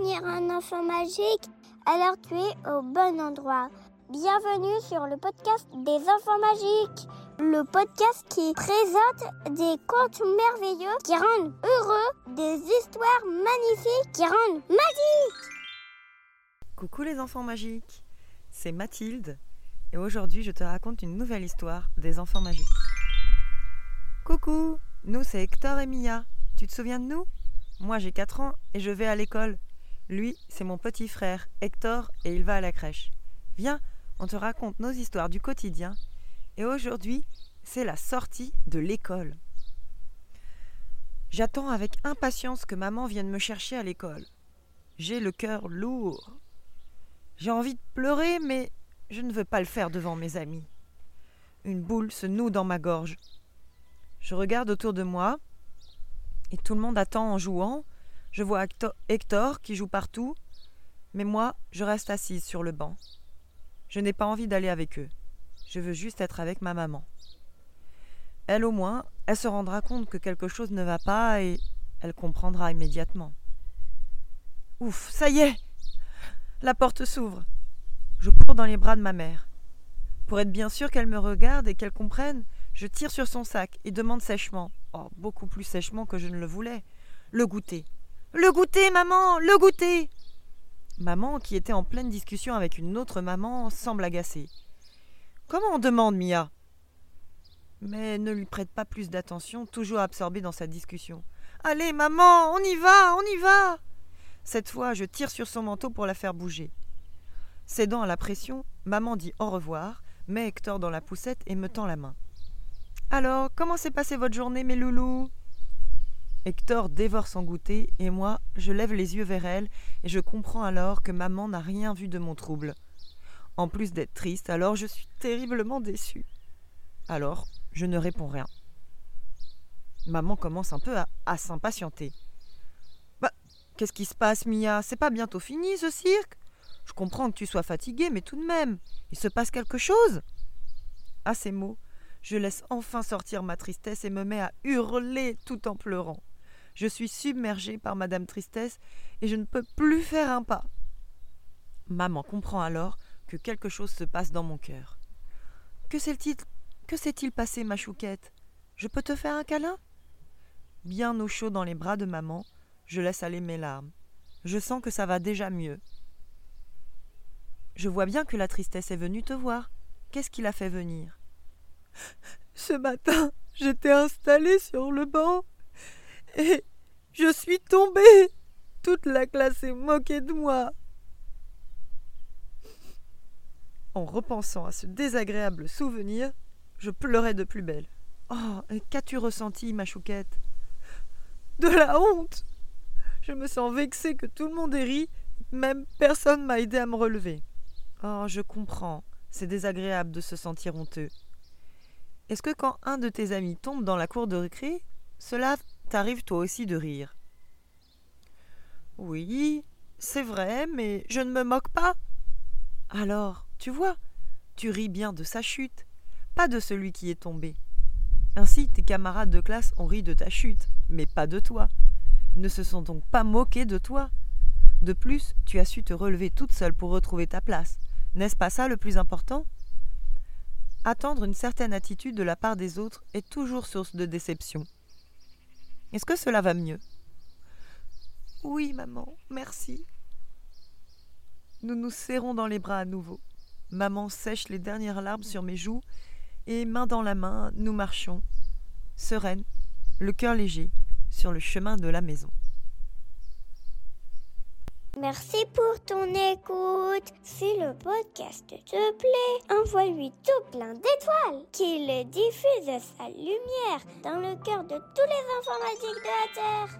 un enfant magique, alors tu es au bon endroit. Bienvenue sur le podcast des enfants magiques, le podcast qui présente des contes merveilleux qui rendent heureux, des histoires magnifiques qui rendent magiques. Coucou les enfants magiques, c'est Mathilde et aujourd'hui je te raconte une nouvelle histoire des enfants magiques. Coucou, nous c'est Hector et Mia. Tu te souviens de nous? Moi j'ai 4 ans et je vais à l'école. Lui, c'est mon petit frère, Hector, et il va à la crèche. Viens, on te raconte nos histoires du quotidien. Et aujourd'hui, c'est la sortie de l'école. J'attends avec impatience que maman vienne me chercher à l'école. J'ai le cœur lourd. J'ai envie de pleurer, mais je ne veux pas le faire devant mes amis. Une boule se noue dans ma gorge. Je regarde autour de moi, et tout le monde attend en jouant. Je vois Hector qui joue partout, mais moi, je reste assise sur le banc. Je n'ai pas envie d'aller avec eux. Je veux juste être avec ma maman. Elle au moins, elle se rendra compte que quelque chose ne va pas et elle comprendra immédiatement. Ouf, ça y est La porte s'ouvre. Je cours dans les bras de ma mère. Pour être bien sûr qu'elle me regarde et qu'elle comprenne, je tire sur son sac et demande sèchement, oh, beaucoup plus sèchement que je ne le voulais, le goûter. Le goûter, maman, le goûter Maman, qui était en pleine discussion avec une autre maman, semble agacée. Comment on demande, Mia? Mais ne lui prête pas plus d'attention, toujours absorbée dans sa discussion. Allez, maman, on y va, on y va Cette fois, je tire sur son manteau pour la faire bouger. Cédant à la pression, maman dit au revoir, met Hector dans la poussette et me tend la main. Alors, comment s'est passée votre journée, mes loulous? Hector dévore son goûter, et moi, je lève les yeux vers elle, et je comprends alors que maman n'a rien vu de mon trouble. En plus d'être triste, alors je suis terriblement déçue. Alors, je ne réponds rien. Maman commence un peu à, s'impatienter. Bah, qu'est-ce qui se passe, Mia? C'est pas bientôt fini, ce cirque? Je comprends que tu sois fatiguée, mais tout de même, il se passe quelque chose À ces mots, je laisse enfin sortir ma tristesse et me mets à hurler tout en pleurant. Je suis submergée par Madame Tristesse et je ne peux plus faire un pas. Maman comprend alors que quelque chose se passe dans mon cœur. Que s'est-il passé, ma chouquette? Je peux te faire un câlin? Bien au chaud dans les bras de maman, je laisse aller mes larmes. Je sens que ça va déjà mieux. Je vois bien que la tristesse est venue te voir. Qu'est-ce qui l'a fait venir? Ce matin, j'étais installée sur le banc et je suis tombée. Toute la classe s'est moquée de moi. En repensant à ce désagréable souvenir, je pleurais de plus belle. Oh, qu'as-tu ressenti, ma chouquette? De la honte Je me sens vexée que tout le monde ait ri, même personne m'a aidé à me relever. Oh, je comprends, c'est désagréable de se sentir honteux. Est-ce que quand un de tes amis tombe dans la cour de récré, cela t'arrive toi aussi de rire Oui, c'est vrai, mais je ne me moque pas. Alors, tu vois, tu ris bien de sa chute, pas de celui qui est tombé. Ainsi, tes camarades de classe ont ri de ta chute, mais pas de toi. Ne se sont donc pas moqués de toi. De plus, tu as su te relever toute seule pour retrouver ta place. N'est-ce pas ça le plus important? Attendre une certaine attitude de la part des autres est toujours source de déception. Est-ce que cela va mieux? Oui, maman, merci. Nous nous serrons dans les bras à nouveau. Maman sèche les dernières larmes sur mes joues, et main dans la main, nous marchons, sereines, le cœur léger, sur le chemin de la maison. Merci pour ton écoute. Si le podcast te plaît, envoie-lui tout plein d'étoiles, qu'il diffuse sa lumière dans le cœur de tous les enfants magiques de la Terre.